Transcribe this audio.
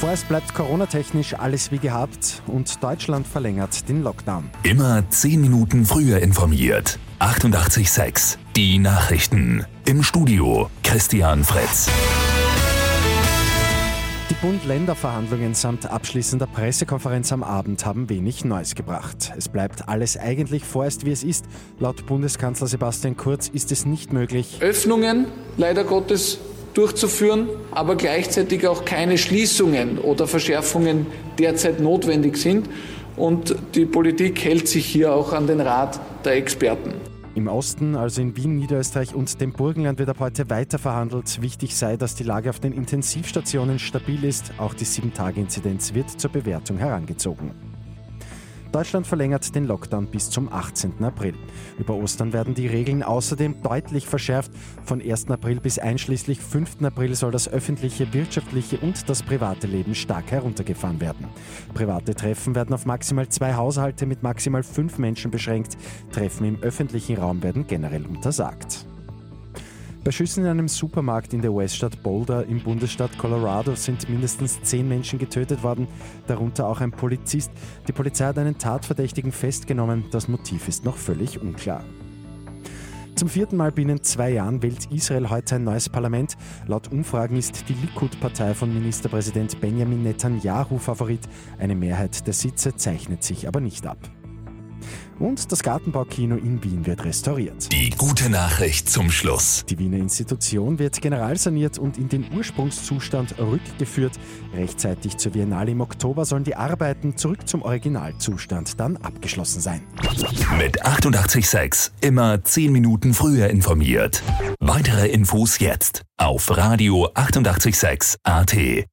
Vorerst bleibt coronatechnisch alles wie gehabt und Deutschland verlängert den Lockdown. Immer 10 Minuten früher informiert. 88.6 Die Nachrichten. Im Studio Christian Fritz. Die Bund-Länder-Verhandlungen samt abschließender Pressekonferenz am Abend haben wenig Neues gebracht. Es bleibt alles eigentlich vorerst wie es ist. Laut Bundeskanzler Sebastian Kurz ist es nicht möglich. Öffnungen, leider Gottes, durchzuführen, aber gleichzeitig auch keine Schließungen oder Verschärfungen derzeit notwendig sind. Und die Politik hält sich hier auch an den Rat der Experten. Im Osten, also in Wien, Niederösterreich und dem Burgenland, wird ab heute weiter verhandelt. Wichtig sei, dass die Lage auf den Intensivstationen stabil ist. Auch die 7-Tage-Inzidenz wird zur Bewertung herangezogen. Deutschland verlängert den Lockdown bis zum 18. April. Über Ostern werden die Regeln außerdem deutlich verschärft. Von 1. April bis einschließlich 5. April soll das öffentliche, wirtschaftliche und das private Leben stark heruntergefahren werden. Private Treffen werden auf maximal zwei Haushalte mit maximal fünf Menschen beschränkt. Treffen im öffentlichen Raum werden generell untersagt. Bei Schüssen in einem Supermarkt in der US-Stadt Boulder im Bundesstaat Colorado sind mindestens zehn Menschen getötet worden, darunter auch ein Polizist. Die Polizei hat einen Tatverdächtigen festgenommen. Das Motiv ist noch völlig unklar. Zum vierten Mal binnen zwei Jahren wählt Israel heute ein neues Parlament. Laut Umfragen ist die Likud-Partei von Ministerpräsident Benjamin Netanyahu Favorit. Eine Mehrheit der Sitze zeichnet sich aber nicht ab. Und das Gartenbaukino in Wien wird restauriert. Die gute Nachricht zum Schluss. Die Wiener Institution wird generalsaniert und in den Ursprungszustand rückgeführt. Rechtzeitig zur Biennale im Oktober sollen die Arbeiten zurück zum Originalzustand dann abgeschlossen sein. Mit 886 immer 10 Minuten früher informiert. Weitere Infos jetzt auf Radio 886 AT.